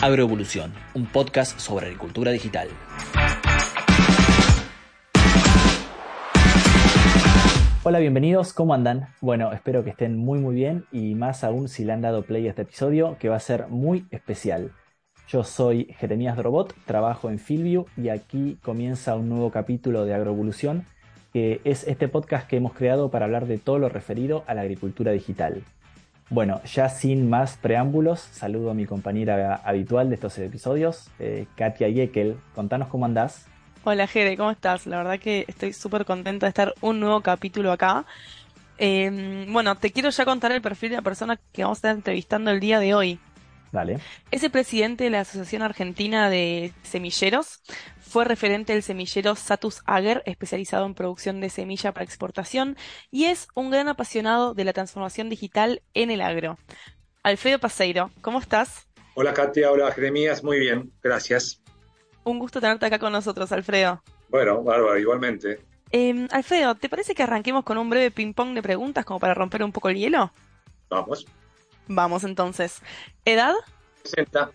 Agroevolución, un podcast sobre agricultura digital. Hola, bienvenidos, ¿cómo andan? Bueno, espero que estén muy muy bien y más aún si le han dado play a este episodio que va a ser muy especial. Yo soy Jeremías Drobot, trabajo en Filview y aquí comienza un nuevo capítulo de Agroevolución, que es este podcast que hemos creado para hablar de todo lo referido a la agricultura digital. Bueno, ya sin más preámbulos, saludo a mi compañera habitual de estos episodios, eh, Katia Yekel. Contanos cómo andás. Hola Jere, ¿cómo estás? La verdad que estoy súper contenta de estar un nuevo capítulo acá. Em, bueno, te quiero ya contar el perfil de la persona que vamos a estar entrevistando el día de hoy. Dale. Es el presidente de la Asociación Argentina de Semilleros. Fue referente del semillero Satus Ager, especializado en producción de semilla para exportación, y es un gran apasionado de la transformación digital en el agro. Alfredo Paseiro, ¿cómo estás? Hola Katia, hola Jeremías, muy bien, gracias. Un gusto tenerte acá con nosotros, Alfredo. Bueno, bárbaro, igualmente. Em, Alfredo, ¿te parece que arranquemos con un breve ping-pong de preguntas como para romper un poco el hielo? Vamos. Vamos entonces. ¿Edad? 60.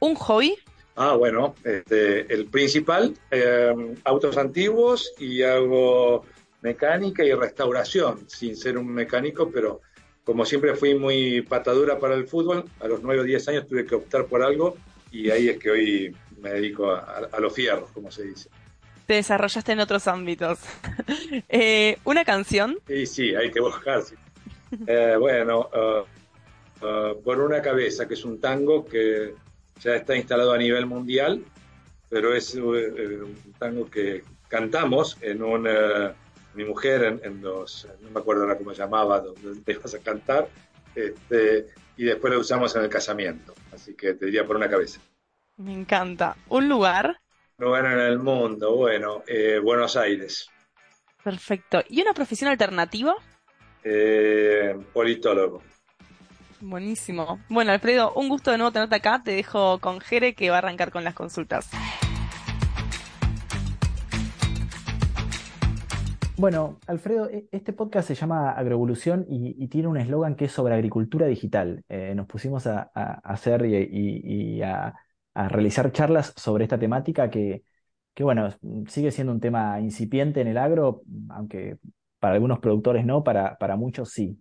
¿Un hobby? Ah, bueno, este, el principal, eh, autos antiguos y hago mecánica y restauración, sin ser un mecánico, pero como siempre fui muy patadura para el fútbol, a los 9 o 10 años tuve que optar por algo y ahí es que hoy me dedico a, los fierros, como se dice. Te desarrollaste en otros ámbitos. Eh, ¿Una canción? Sí, sí, hay que buscar. Eh, bueno, uh, uh, por una cabeza, que es un tango que ya está instalado a nivel mundial, pero es eh, un tango que cantamos en una, mi mujer en, los, no me acuerdo ahora cómo llamaba, donde te ibas a cantar, este, y después lo usamos en el casamiento, así que te diría por una cabeza. Me encanta. ¿Un lugar? Un lugar en el mundo, bueno, eh, Buenos Aires. Perfecto. ¿Y una profesión alternativa? Eh, politólogo. Buenísimo. Bueno, Alfredo, un gusto de nuevo tenerte acá. Te dejo con Jere que va a arrancar con las consultas. Bueno, Alfredo, e-, este podcast se llama Agroevolución y, tiene un eslogan que es sobre agricultura digital. Eh, nos pusimos a, hacer y, a, realizar charlas sobre esta temática que, bueno, sigue siendo un tema incipiente en el agro, aunque para algunos productores no, para, para muchos sí.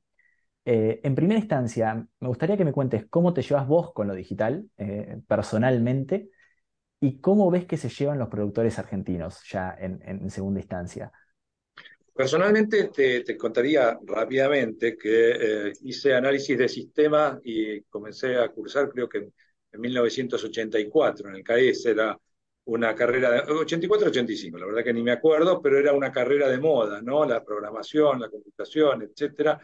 Eh, en primera instancia, me gustaría que me cuentes cómo te llevas vos con lo digital eh, personalmente y cómo ves que se llevan los productores argentinos ya en, segunda instancia. Personalmente te, contaría rápidamente que eh, hice análisis de sistema y comencé a cursar creo que en, 1984 en el CAES, era una carrera de 84-85, la verdad que ni me acuerdo, pero era una carrera de moda, ¿no? La programación, la computación, etcétera,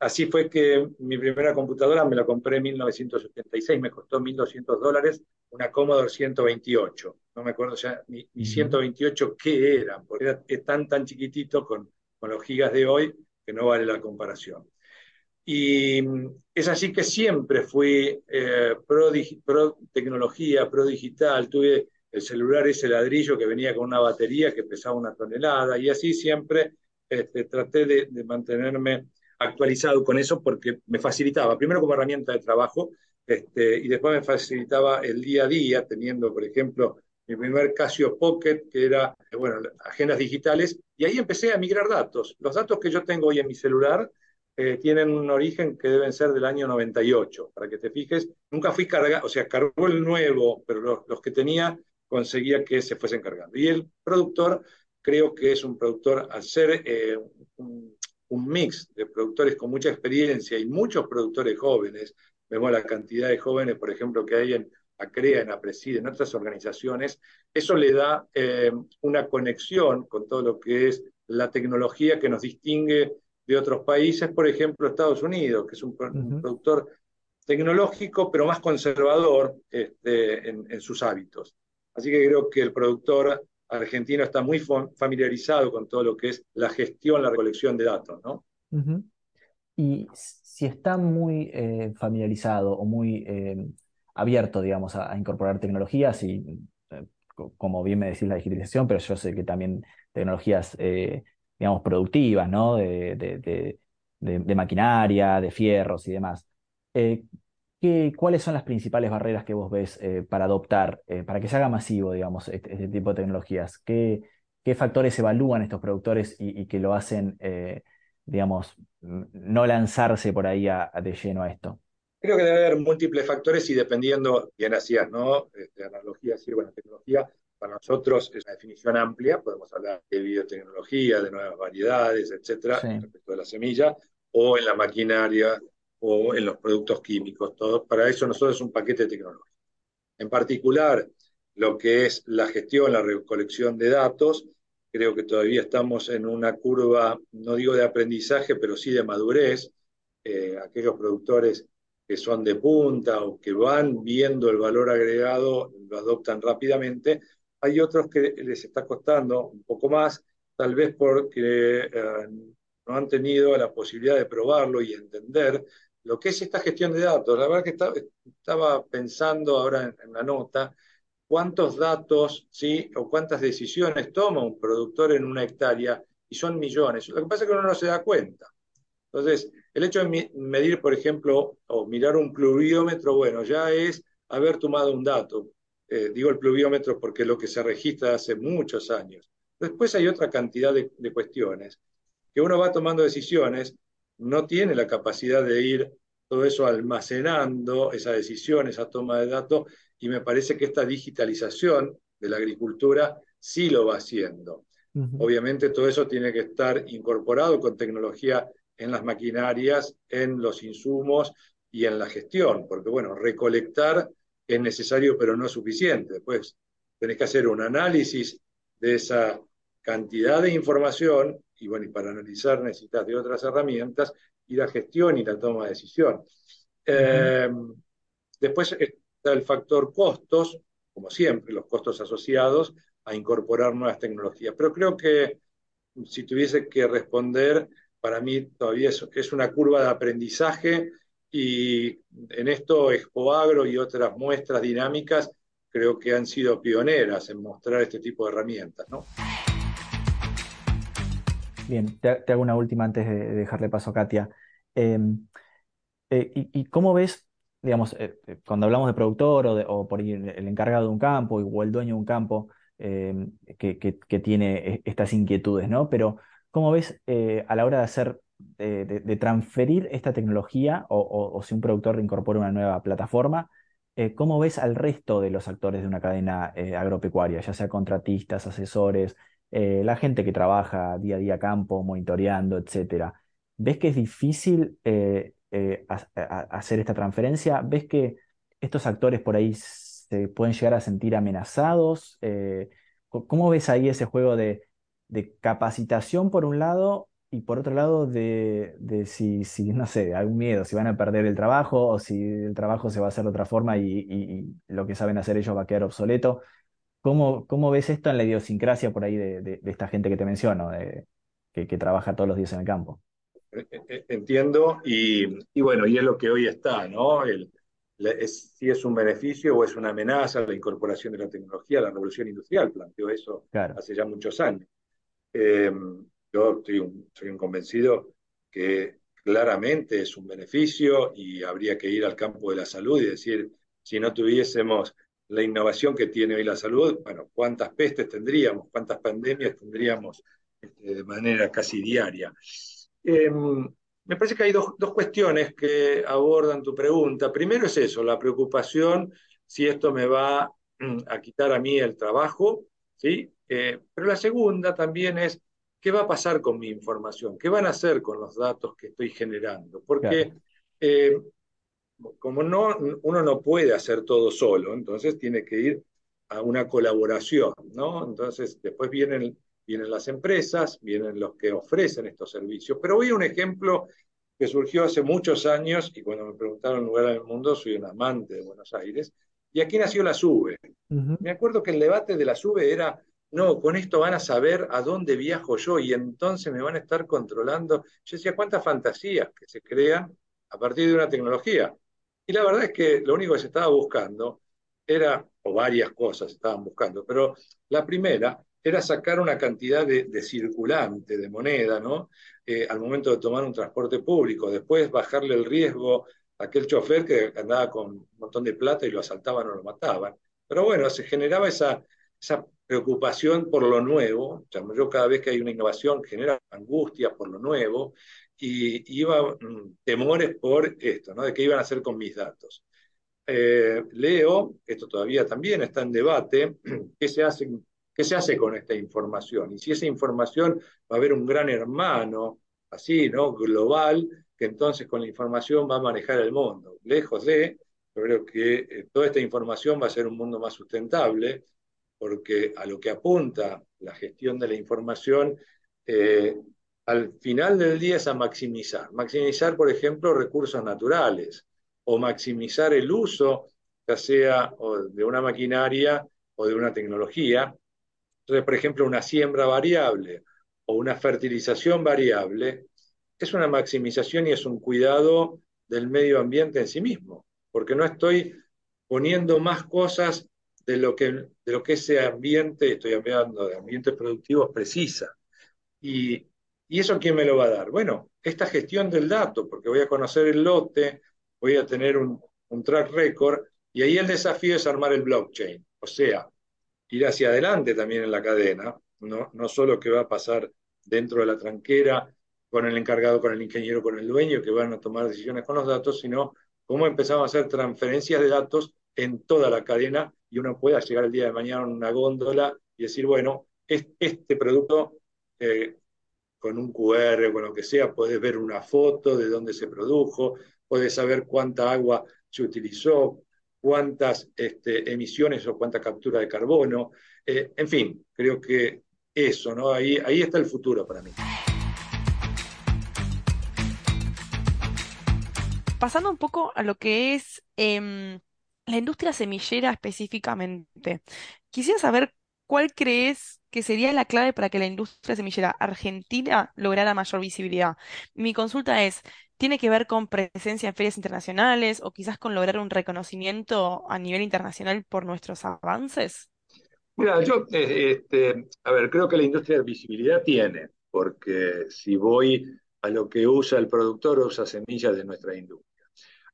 Así fue que mi primera computadora me la compré en 1986, me costó 1.200 dólares, una Commodore 128. No me acuerdo ya ni, 128 qué eran, porque era, tan, tan chiquitito con, con los gigas de hoy que no vale la comparación. Y es así que siempre fui eh, pro, pro, tecnología, pro digital. Tuve el celular ese ladrillo que venía con una batería que pesaba una tonelada y así siempre este, traté de, de mantenerme actualizado con eso porque me facilitaba, primero como herramienta de trabajo, este, y después me facilitaba el día a día, teniendo, por ejemplo, mi primer Casio Pocket, que era, bueno, agendas digitales, y ahí empecé a migrar datos. Los datos que yo tengo hoy en mi celular eh, tienen un origen que deben ser del año 98, para que te fijes. Nunca fui cargado, o sea, cargó el nuevo, pero los, que tenía conseguía que se fuesen cargando. Y el productor, creo que es un productor, al ser eh, un un mix de productores con mucha experiencia y muchos productores jóvenes, vemos la cantidad de jóvenes, por ejemplo, que hay en ACREA, en APRESID, en otras organizaciones, eso le da eh, una conexión con todo lo que es la tecnología que nos distingue de otros países, por ejemplo, Estados Unidos, que es un, productor tecnológico, pero más conservador este, en, en, sus hábitos. Así que creo que el productor argentino está muy familiarizado con todo lo que es la gestión, la recolección de datos, ¿no? Y si está muy eh, familiarizado o muy eh, abierto, digamos, a, incorporar tecnologías y, eh, como bien me decís, la digitalización, pero yo sé que también tecnologías, digamos, productivas, ¿no? De, de, maquinaria, de fierros y demás. ¿Qué, cuáles son las principales barreras que vos ves eh, para adoptar, eh, para que se haga masivo, digamos, este, este tipo de tecnologías? ¿Qué, qué factores evalúan estos productores y, y que lo hacen, eh, digamos, no lanzarse por ahí a, a de lleno a esto? Creo que debe haber múltiples factores y dependiendo, bien hacías, ¿no? De analogía, sí, bueno, tecnología para nosotros es una definición amplia, podemos hablar de biotecnología, de nuevas variedades, etcétera, Sí. respecto de la semilla, o en la maquinaria, o en los productos químicos, todo. Para eso nosotros es un paquete tecnológico. En particular, lo que es la gestión, la recolección de datos, creo que todavía estamos en una curva, no digo de aprendizaje, pero sí de madurez. Eh, aquellos productores que son de punta o que van viendo el valor agregado lo adoptan rápidamente, hay otros que les está costando un poco más, tal vez porque eh, no han tenido la posibilidad de probarlo y entender lo que es esta gestión de datos. La verdad que está, estaba pensando ahora en, la nota cuántos datos, ¿sí? o cuántas decisiones toma un productor en una hectárea, y son millones. Lo que pasa es que uno no se da cuenta. Entonces, el hecho de medir, por ejemplo, o mirar un pluviómetro, bueno, ya es haber tomado un dato, eh, digo el pluviómetro porque es lo que se registra hace muchos años. Después hay otra cantidad de, cuestiones que uno va tomando decisiones, no tiene la capacidad de ir todo eso almacenando, esa decisión, esa toma de datos, y me parece que esta digitalización de la agricultura sí lo va haciendo. Uh -huh. Obviamente todo eso tiene que estar incorporado con tecnología en las maquinarias, en los insumos y en la gestión, porque bueno, recolectar es necesario pero no es suficiente. Después tenés que hacer un análisis de esa cantidad de información y bueno, y para analizar necesitas de otras herramientas y la gestión y la toma de decisión. Eh, después está el factor costos, como siempre, los costos asociados a incorporar nuevas tecnologías. Pero creo que si tuviese que responder, para mí todavía es, es una curva de aprendizaje y en esto Expoagro y otras muestras dinámicas creo que han sido pioneras en mostrar este tipo de herramientas. ¿no? Bien, te, hago una última antes de dejarle paso a Katia. Eh, eh, y, cómo ves, digamos, eh, cuando hablamos de productor o, de, por el encargado de un campo o el dueño de un campo que, que, tiene estas inquietudes, ¿no? Pero ¿cómo ves a la hora de hacer, de, transferir esta tecnología o, o, o, si un productor incorpora una nueva plataforma? ¿Cómo ves al resto de los actores de una cadena agropecuaria, ya sea contratistas, asesores, eh, la gente que trabaja día a día campo, monitoreando, etcétera. ¿Ves que es difícil eh, eh, hacer esta transferencia? ¿Ves que estos actores por ahí se pueden llegar a sentir amenazados? ¿Cómo ves ahí ese juego de, capacitación por un lado y por otro lado de, si, si, no sé, algún miedo, si van a perder el trabajo o si el trabajo se va a hacer de otra forma y, y lo que saben hacer ellos va a quedar obsoleto? ¿Cómo, ¿Cómo, ves esto en la idiosincrasia por ahí de, de, de esta gente que te menciono, de, que, que, trabaja todos los días en el campo? Entiendo, y, y, bueno, y es lo que hoy está, ¿no? El, es, si es un beneficio o es una amenaza la incorporación de la tecnología, la revolución industrial, planteó eso claro. hace ya muchos años. Eh, yo estoy un, soy un convencido que claramente es un beneficio y habría que ir al campo de la salud y decir, si no tuviésemos la innovación que tiene hoy la salud, bueno, cuántas pestes tendríamos, cuántas pandemias tendríamos este, de manera casi diaria. Eh, me parece que hay dos, dos, cuestiones que abordan tu pregunta. Primero es eso, la preocupación si esto me va mm, a quitar a mí el trabajo, ¿sí? Eh, pero la segunda también es, ¿qué va a pasar con mi información? ¿Qué van a hacer con los datos que estoy generando? Porque claro. eh, como no, uno no puede hacer todo solo, entonces tiene que ir a una colaboración, ¿no? Entonces, después vienen, vienen las empresas, vienen los que ofrecen estos servicios. Pero hoy un ejemplo que surgió hace muchos años, y cuando me preguntaron lugar en el mundo, soy un amante de Buenos Aires, y aquí nació la SUBE. Uh -huh. Me acuerdo que el debate de la SUBE era, no, con esto van a saber a dónde viajo yo, y entonces me van a estar controlando. Yo decía, cuántas fantasías que se crean a partir de una tecnología. Y la verdad es que lo único que se estaba buscando era, o varias cosas estaban buscando, pero la primera era sacar una cantidad de, de circulante, de moneda, ¿no? Eh, al momento de tomar un transporte público, después bajarle el riesgo aquel chofer que andaba con un montón de plata y lo asaltaban o lo mataban. Pero bueno, se generaba esa, esa preocupación por lo nuevo. Yo cada vez que hay una innovación genera angustia por lo nuevo y iba mm, temores por esto, ¿no? De qué iban a hacer con mis datos. Eh, leo, esto todavía también está en debate, qué se, hace, qué se hace con esta información y si esa información va a haber un gran hermano, así, ¿no? Global, que entonces con la información va a manejar el mundo. Lejos de, yo creo que eh, toda esta información va a ser un mundo más sustentable, porque a lo que apunta la gestión de la información, eh, al final del día es a maximizar. Maximizar, por ejemplo, recursos naturales o maximizar el uso, ya sea de una maquinaria o de una tecnología. Entonces, por ejemplo, una siembra variable o una fertilización variable es una maximización y es un cuidado del medio ambiente en sí mismo, porque no estoy poniendo más cosas de lo que, de lo que ese ambiente, estoy hablando de ambientes productivos, precisa. Y, ¿Y eso quién me lo va a dar? Bueno, esta gestión del dato, porque voy a conocer el lote, voy a tener un, un track record, y ahí el desafío es armar el blockchain, o sea, ir hacia adelante también en la cadena, no, no solo que va a pasar dentro de la tranquera con el encargado, con el ingeniero, con el dueño, que van a tomar decisiones con los datos, sino cómo empezamos a hacer transferencias de datos en toda la cadena y uno pueda llegar el día de mañana a una góndola y decir, bueno, este producto eh, con un QR, con lo que sea, puedes ver una foto de dónde se produjo, puedes saber cuánta agua se utilizó, cuántas este, emisiones o cuánta captura de carbono. Eh, en fin, creo que eso, ¿no? Ahí, ahí está el futuro para mí. Pasando un poco a lo que es em, la industria semillera específicamente, quisiera saber cuál crees que sería la clave para que la industria semillera argentina lograra mayor visibilidad. Mi consulta es, ¿tiene que ver con presencia en ferias internacionales o quizás con lograr un reconocimiento a nivel internacional por nuestros avances? Mira, yo, eh, este, a ver, creo que la industria de visibilidad tiene, porque si voy a lo que usa el productor, usa semillas de nuestra industria.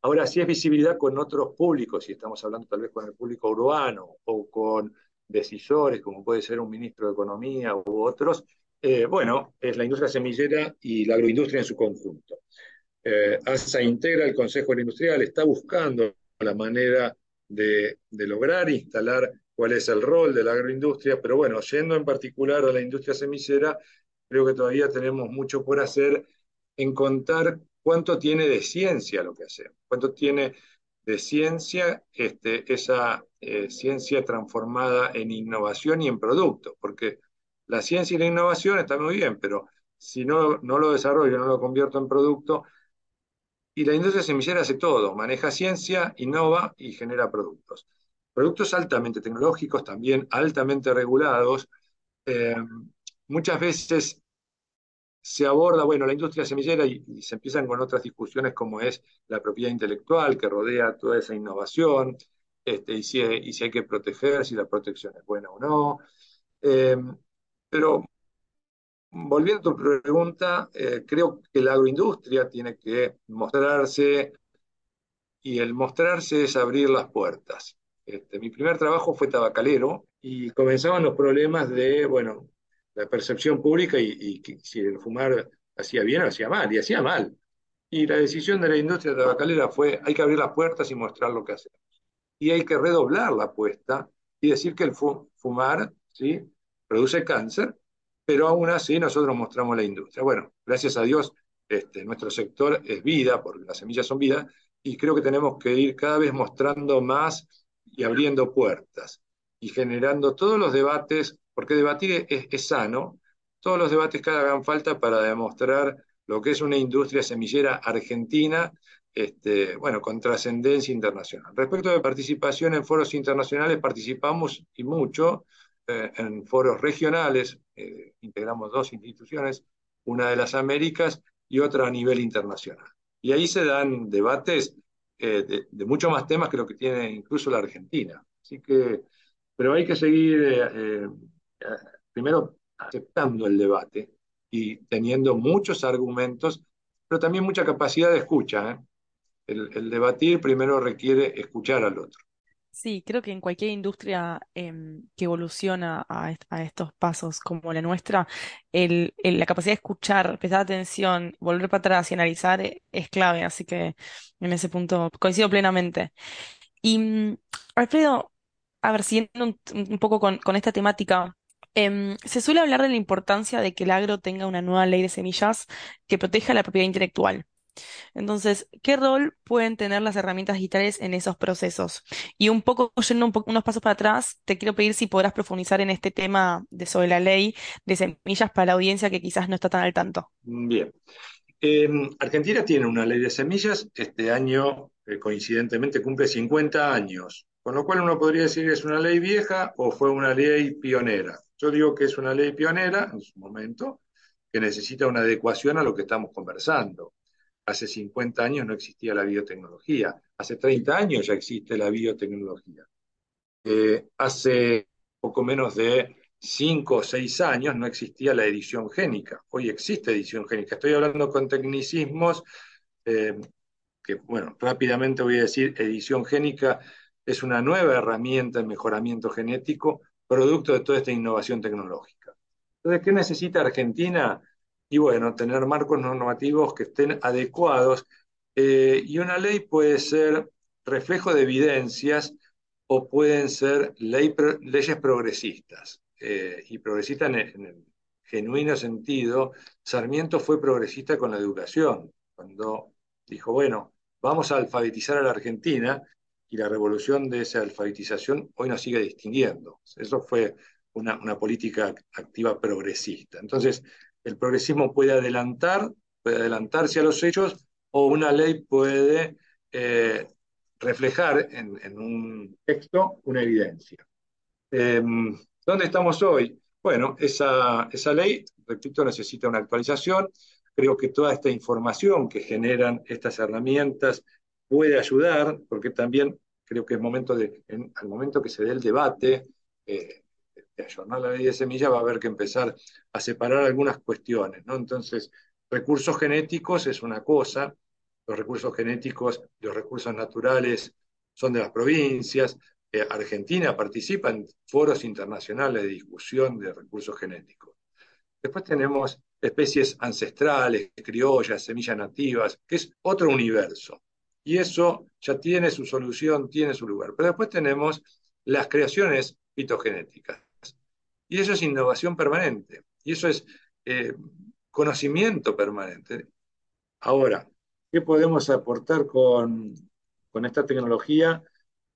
Ahora, si es visibilidad con otros públicos, si estamos hablando tal vez con el público urbano o con decisores, como puede ser un ministro de Economía u otros, eh, bueno, es la industria semillera y la agroindustria en su conjunto. Eh, ASA integra el Consejo Industrial, está buscando la manera de, de, lograr instalar cuál es el rol de la agroindustria, pero bueno, yendo en particular a la industria semillera, creo que todavía tenemos mucho por hacer en contar cuánto tiene de ciencia lo que hacemos, cuánto tiene de ciencia, este, esa eh, ciencia transformada en innovación y en producto, porque la ciencia y la innovación están muy bien, pero si no, no lo desarrollo, no lo convierto en producto, y la industria semillera hace todo, maneja ciencia, innova y genera productos. Productos altamente tecnológicos, también altamente regulados. Eh, muchas veces se aborda, bueno, la industria semillera y, se empiezan con otras discusiones como es la propiedad intelectual que rodea toda esa innovación, este, y, si, y si hay que proteger, si la protección es buena o no. Eh, pero volviendo a tu pregunta, eh, creo que la agroindustria tiene que mostrarse y el mostrarse es abrir las puertas. Este, mi primer trabajo fue tabacalero y comenzaban los problemas de, bueno, la percepción pública y, si el fumar hacía bien o hacía mal, y hacía mal. Y la decisión de la industria tabacalera fue, hay que abrir las puertas y mostrar lo que hacemos. Y hay que redoblar la apuesta y decir que el fumar ¿sí? produce cáncer, pero aún así nosotros mostramos la industria. Bueno, gracias a Dios, este, nuestro sector es vida, porque las semillas son vida, y creo que tenemos que ir cada vez mostrando más y abriendo puertas y generando todos los debates porque debatir es, sano, todos los debates que hagan falta para demostrar lo que es una industria semillera argentina, este, bueno, con trascendencia internacional. Respecto de participación en foros internacionales, participamos y mucho eh, en foros regionales, eh, integramos dos instituciones, una de las Américas y otra a nivel internacional. Y ahí se dan debates eh, de, de muchos más temas que lo que tiene incluso la Argentina. Así que, pero hay que seguir primero aceptando el debate y teniendo muchos argumentos, pero también mucha capacidad de escucha. ¿eh? el debatir primero requiere escuchar al otro. Sí, creo que en cualquier industria em, que evoluciona a, estos pasos como la nuestra, el, el- la capacidad de escuchar, prestar atención, volver para atrás y analizar eh, es clave, así que en ese punto coincido plenamente. Y mm, Alfredo, a ver, siguiendo un, poco con esta temática, em, se suele hablar de la importancia de que el agro tenga una nueva ley de semillas que proteja la propiedad intelectual. Entonces, ¿qué rol pueden tener las herramientas digitales en esos procesos? Y un poco, yendo unos pasos para atrás, te quiero pedir si podrás profundizar en este tema de sobre la ley de semillas para la audiencia que quizás no está tan al tanto. Bien. Eh, Argentina tiene una ley de semillas, este año eh, coincidentemente cumple 50 años, con lo cual uno podría decir que es una ley vieja o fue una ley pionera. Yo digo que es una ley pionera en su momento, que necesita una adecuación a lo que estamos conversando. Hace 50 años no existía la biotecnología, hace 30 años ya existe la biotecnología. Eh, hace poco menos de cinco o seis años no existía la edición génica. Hoy existe edición génica. Estoy hablando con tecnicismos eh, que, bueno, rápidamente voy a decir, edición génica es una nueva herramienta de mejoramiento genético, producto de toda esta innovación tecnológica. Entonces, ¿qué necesita Argentina? Y bueno, tener marcos normativos que estén adecuados. Eh, y una ley puede ser reflejo de evidencias o pueden ser ley, leyes progresistas. Eh, y progresistas en, en el genuino sentido, Sarmiento fue progresista con la educación, cuando dijo, bueno, vamos a alfabetizar a la Argentina y la revolución de esa alfabetización hoy nos sigue distinguiendo. Eso fue una, política activa progresista. Entonces, el progresismo puede adelantar, puede adelantarse a los hechos o una ley puede eh, reflejar en, un texto una evidencia. Eh, ¿Dónde estamos hoy? Bueno, esa, esa ley, repito, necesita una actualización. Creo que toda esta información que generan estas herramientas puede ayudar, porque también creo que al momento que se dé el debate eh, de ayornar la ley de semilla, va a haber que empezar a separar algunas cuestiones, ¿no? Entonces, recursos genéticos es una cosa, los recursos genéticos, los recursos naturales son de las provincias. Eh, Argentina participa en foros internacionales de discusión de recursos genéticos. Después tenemos especies ancestrales, criollas, semillas nativas, que es otro universo. Y eso ya tiene su solución, tiene su lugar. Pero después tenemos las creaciones fitogenéticas. Y eso es innovación permanente. Y eso es eh, conocimiento permanente. Ahora, ¿qué podemos aportar con, con esta tecnología?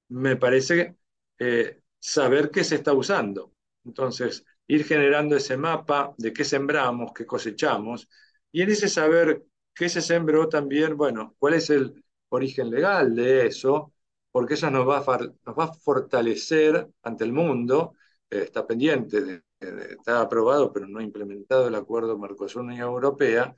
Me parece eh, saber qué se está usando. Entonces, ir generando ese mapa de qué sembramos, qué cosechamos, y en ese saber qué se sembró también, bueno, cuál es el origen legal de eso, porque eso nos va a, fortalecer ante el mundo, eh, está pendiente, está aprobado pero no implementado el acuerdo Mercosur-Unión Europea,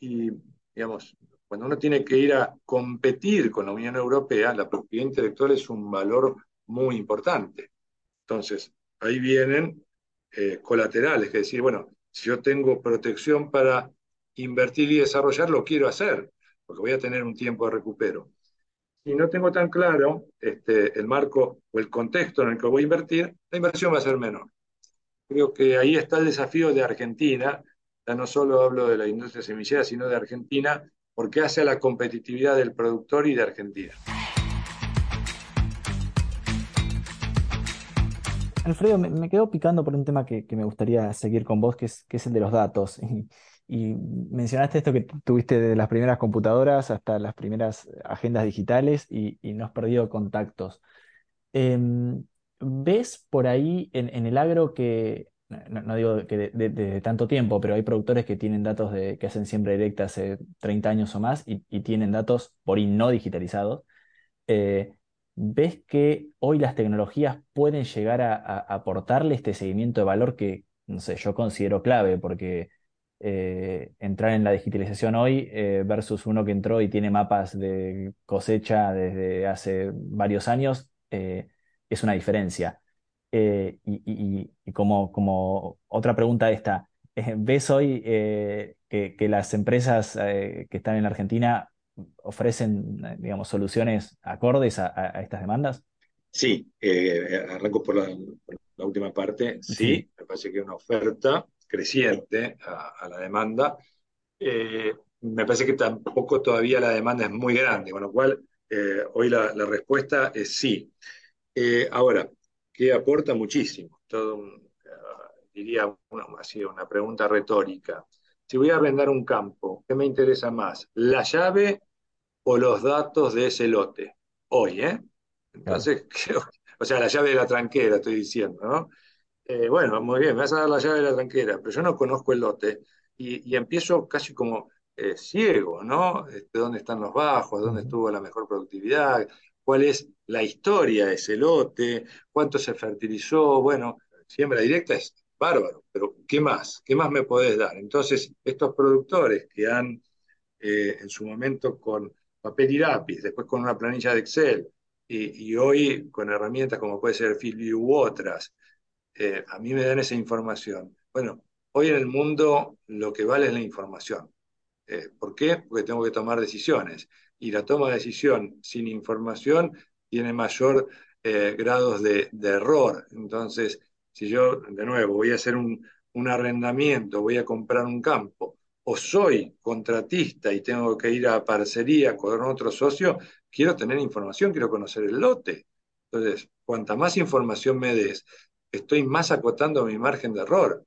y digamos, cuando uno tiene que ir a competir con la Unión Europea, la propiedad intelectual es un valor muy importante. Entonces, ahí vienen eh, colaterales, que decir, bueno, si yo tengo protección para invertir y desarrollar, lo quiero hacer, porque voy a tener un tiempo de recupero. Si no tengo tan claro este, el marco o el contexto en el que voy a invertir, la inversión va a ser menor. Creo que ahí está el desafío de Argentina, ya no solo hablo de la industria semillera, sino de Argentina, porque hace a la competitividad del productor y de Argentina. Alfredo, me, quedo picando por un tema que, que, me gustaría seguir con vos, que es, que es el de los datos. Y, y, mencionaste esto que tuviste desde las primeras computadoras hasta las primeras agendas digitales y, no has perdido contactos. Eh, ¿Ves por ahí en, el agro que, no, digo que de, de, de, tanto tiempo, pero hay productores que tienen datos de, que hacen siembra directa hace 30 años o más y, y tienen datos por ahí no digitalizados? Eh, ¿Ves que hoy las tecnologías pueden llegar a, a, aportarle este seguimiento de valor que, no sé, yo considero clave? Porque eh, entrar en la digitalización hoy eh, versus uno que entró y tiene mapas de cosecha desde hace varios años eh, es una diferencia. y, y, y como, como, otra pregunta esta, ¿ves hoy que, que, las empresas que están en Argentina ofrecen, digamos, soluciones acordes a, estas demandas? Sí, arranco por la, última parte. Sí, me parece que una oferta creciente a, la demanda. Eh, me parece que tampoco todavía la demanda es muy grande, con lo cual eh, hoy la, respuesta es sí. ahora, ¿qué aporta muchísimo? Todo diría una, así, una pregunta retórica. Si voy a arrendar un campo, ¿qué me interesa más? ¿La llave o los datos de ese lote? Hoy, ¿eh? Entonces, o sea, la llave de la tranquera, estoy diciendo, ¿no? Eh, bueno, muy bien, me vas a dar la llave de la tranquera, pero yo no conozco el lote y, empiezo casi como eh, ciego, ¿no? Este, ¿Dónde están los bajos? ¿Dónde estuvo la mejor productividad? ¿Cuál es la historia de ese lote? ¿Cuánto se fertilizó? Bueno, siembra directa es bárbaro, pero ¿qué más? ¿Qué más me podés dar? Entonces, estos productores que han eh, en su momento con papel y lápiz, después con una planilla de Excel, y, hoy con herramientas como puede ser FieldView u otras, eh, a mí me dan esa información. Bueno, hoy en el mundo lo que vale es la información. Eh, ¿Por qué? Porque tengo que tomar decisiones. Y la toma de decisión sin información tiene mayor grados de, de error. Entonces, si yo, de nuevo, voy a hacer un, arrendamiento, voy a comprar un campo, o soy contratista y tengo que ir a parcería con otro socio, quiero tener información, quiero conocer el lote. Entonces, cuanta más información me des, estoy más acotando mi margen de error.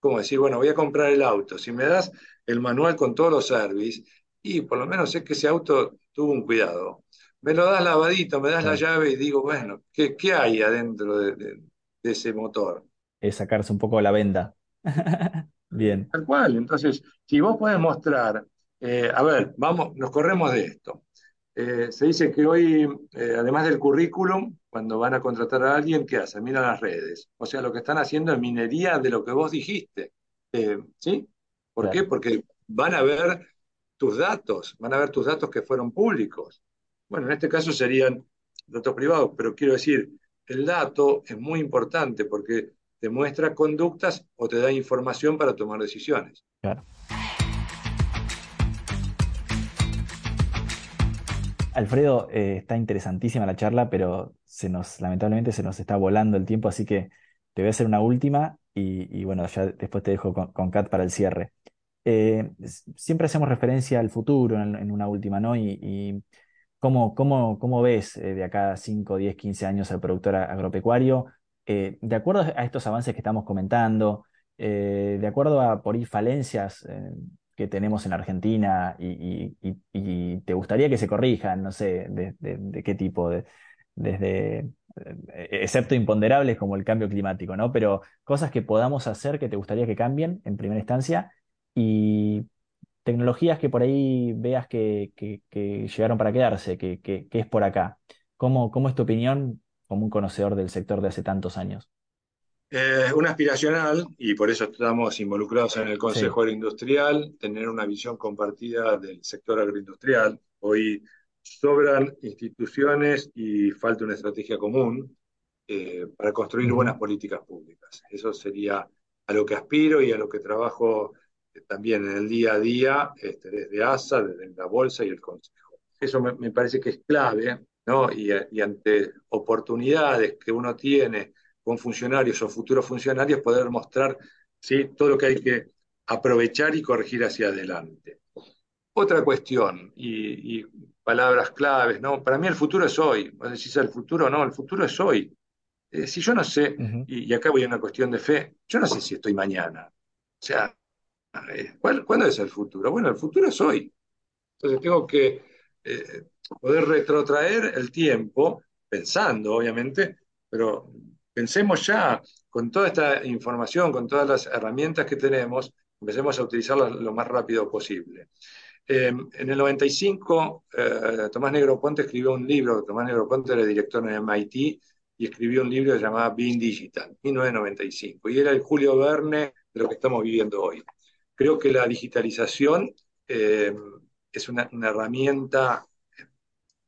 Como decir, bueno, voy a comprar el auto. Si me das el manual con todos los servicios, y por lo menos sé que ese auto tuvo un cuidado. Me lo das lavadito, me das la llave y digo, bueno, ¿qué, qué hay adentro de, de ese motor. Es sacarse un poco la venda. Bien. Tal cual. Entonces, si vos podés mostrar, eh, a ver, vamos, nos corremos de esto. Eh, se dice que hoy, eh, además del currículum, cuando van a contratar a alguien, ¿qué hacen? Miran las redes. O sea, lo que están haciendo es minería de lo que vos dijiste. ¿Sí? ¿Por qué? Porque van a ver tus datos, van a ver tus datos que fueron públicos. Bueno, en este caso serían datos privados, pero quiero decir, el dato es muy importante porque te muestra conductas o te da información para tomar decisiones. Claro. Alfredo, eh, está interesantísima la charla, pero se nos, lamentablemente se nos está volando el tiempo, así que te voy a hacer una última y, bueno, ya después te dejo con, Kat para el cierre. Eh, siempre hacemos referencia al futuro en, una última, ¿no? y ¿Cómo, ves eh, de acá 5, 10, 15 años al productor agropecuario? De acuerdo a estos avances que estamos comentando, de acuerdo a por ahí falencias que tenemos en Argentina y, te gustaría que se corrijan, no sé, de, qué tipo, desde, excepto imponderables como el cambio climático, ¿no? Pero cosas que podamos hacer que te gustaría que cambien en primera instancia y tecnologías que por ahí veas que, llegaron para quedarse, que, es por acá. ¿Cómo, ¿Cómo, es tu opinión como un conocedor del sector de hace tantos años? Eh, un aspiracional, y por eso estamos involucrados en el Consejo Agroindustrial, tener una visión compartida del sector agroindustrial. Hoy sobran instituciones y falta una estrategia común eh, para construir buenas políticas públicas. Eso sería a lo que aspiro y a lo que trabajo también en el día a día, este, desde ASA, desde la Bolsa y el Consejo. Eso me, parece que es clave, ¿no? Y, ante oportunidades que uno tiene con funcionarios o futuros funcionarios, poder mostrar ¿sí? todo lo que hay que aprovechar y corregir hacia adelante. Otra cuestión, y, palabras claves, ¿no? Para mí el futuro es hoy. Vos decís el futuro, no, el futuro es hoy. Eh, si yo no sé, y, y, acá voy a una cuestión de fe, yo no sé si estoy mañana. O sea, ¿Cuándo es el futuro? Bueno, el futuro es hoy. Entonces tengo que eh, poder retrotraer el tiempo, pensando, obviamente, pero pensemos ya con toda esta información, con todas las herramientas que tenemos, empecemos a utilizarlas lo más rápido posible. Em, en el 95, eh, Tomás Negroponte escribió un libro, Tomás Negroponte era director en MIT, y escribió un libro llamado Being Digital, 1995, y era el Julio Verne de lo que estamos viviendo hoy. Creo que la digitalización eh, es una, herramienta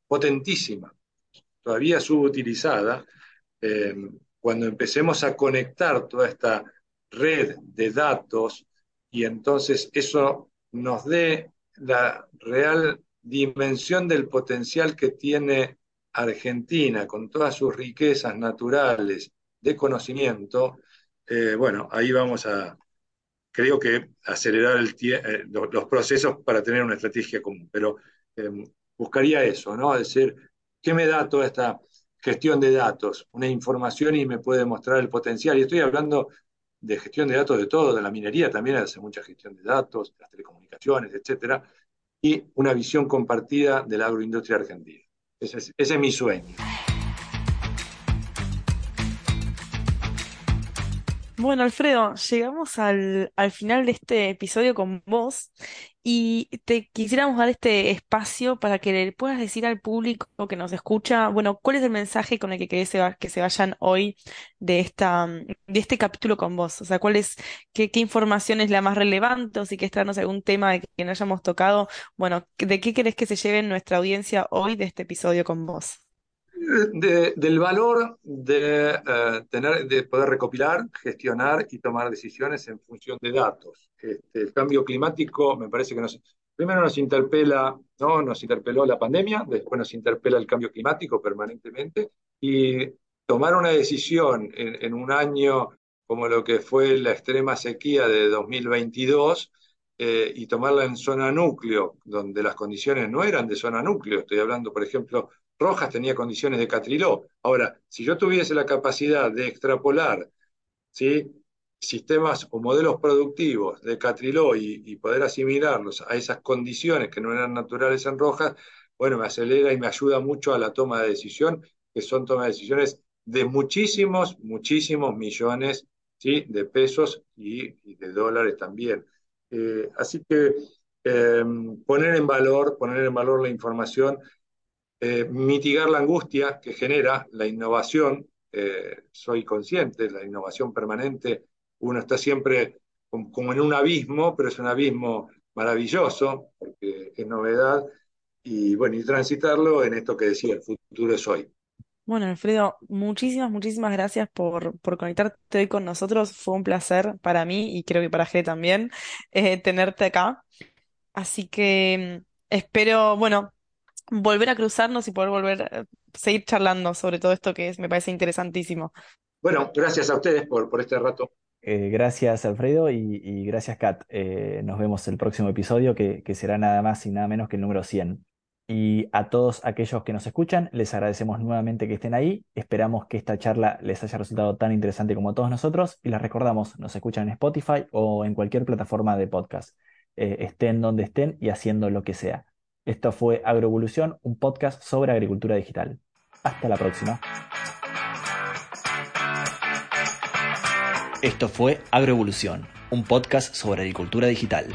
potentísima, todavía subutilizada. Eh, cuando empecemos a conectar toda esta red de datos y entonces eso nos dé la real dimensión del potencial que tiene Argentina con todas sus riquezas naturales de conocimiento, eh, bueno, ahí vamos a, creo que, acelerar el eh, los procesos para tener una estrategia común. Pero eh, buscaría eso, ¿no? Es decir, ¿qué me da toda esta gestión de datos? Una información y me puede mostrar el potencial. Y estoy hablando de gestión de datos de todo, de la minería también hace mucha gestión de datos, las telecomunicaciones, etcétera, y una visión compartida de la agroindustria argentina. ese es mi sueño. Bueno, Alfredo, llegamos al, al final de este episodio con vos y te quisiéramos dar este espacio para que le puedas decir al público que nos escucha, bueno, cuál es el mensaje con el que querés que se vayan hoy de esta, de este capítulo con vos. O sea, cuál es, qué, qué información es la más relevante, o si querés traernos algún tema que no hayamos tocado. Bueno, ¿de qué querés que se lleve nuestra audiencia hoy de este episodio con vos? Del valor de, eh, tener, de poder recopilar, gestionar y tomar decisiones en función de datos. Este, el cambio climático me parece que nos, primero nos interpela, ¿no? nos interpeló la pandemia, después nos interpela el cambio climático permanentemente y tomar una decisión en, en un año como lo que fue la extrema sequía de 2022 eh, y tomarla en zona núcleo, donde las condiciones no eran de zona núcleo. Estoy hablando, por ejemplo, Rojas tenía condiciones de Catriló. Ahora, si yo tuviese la capacidad de extrapolar ¿sí? sistemas o modelos productivos de Catriló y, poder asimilarlos a esas condiciones que no eran naturales en Rojas, bueno, me acelera y me ayuda mucho a la toma de decisión, que son toma de decisiones de muchísimos, muchísimos millones ¿sí? de pesos y, de dólares también. Eh, así que eh, poner en valor, poner en valor la información eh, mitigar la angustia que genera la innovación. Eh, soy consciente, la innovación permanente, uno está siempre como, en un abismo, pero es un abismo maravilloso, porque es novedad, y bueno, y transitarlo en esto que decía, el futuro es hoy. Bueno, Alfredo, muchísimas, muchísimas gracias por, por conectarte hoy con nosotros. Fue un placer para mí y creo que para G también eh, tenerte acá. Así que mm, espero, bueno, volver a cruzarnos y poder volver a eh, seguir charlando sobre todo esto que es, me parece interesantísimo. Bueno, gracias a ustedes por, por este rato. Eh, gracias Alfredo y, gracias Kat. Eh, nos vemos el próximo episodio que, que, será nada más y nada menos que el número 100. Y a todos aquellos que nos escuchan, les agradecemos nuevamente que estén ahí. Esperamos que esta charla les haya resultado tan interesante como a todos nosotros y les recordamos, nos escuchan en Spotify o en cualquier plataforma de podcast. estén donde estén y haciendo lo que sea. Esto fue Agroevolución, un podcast sobre agricultura digital. Hasta la próxima. Esto fue Agroevolución, un podcast sobre agricultura digital.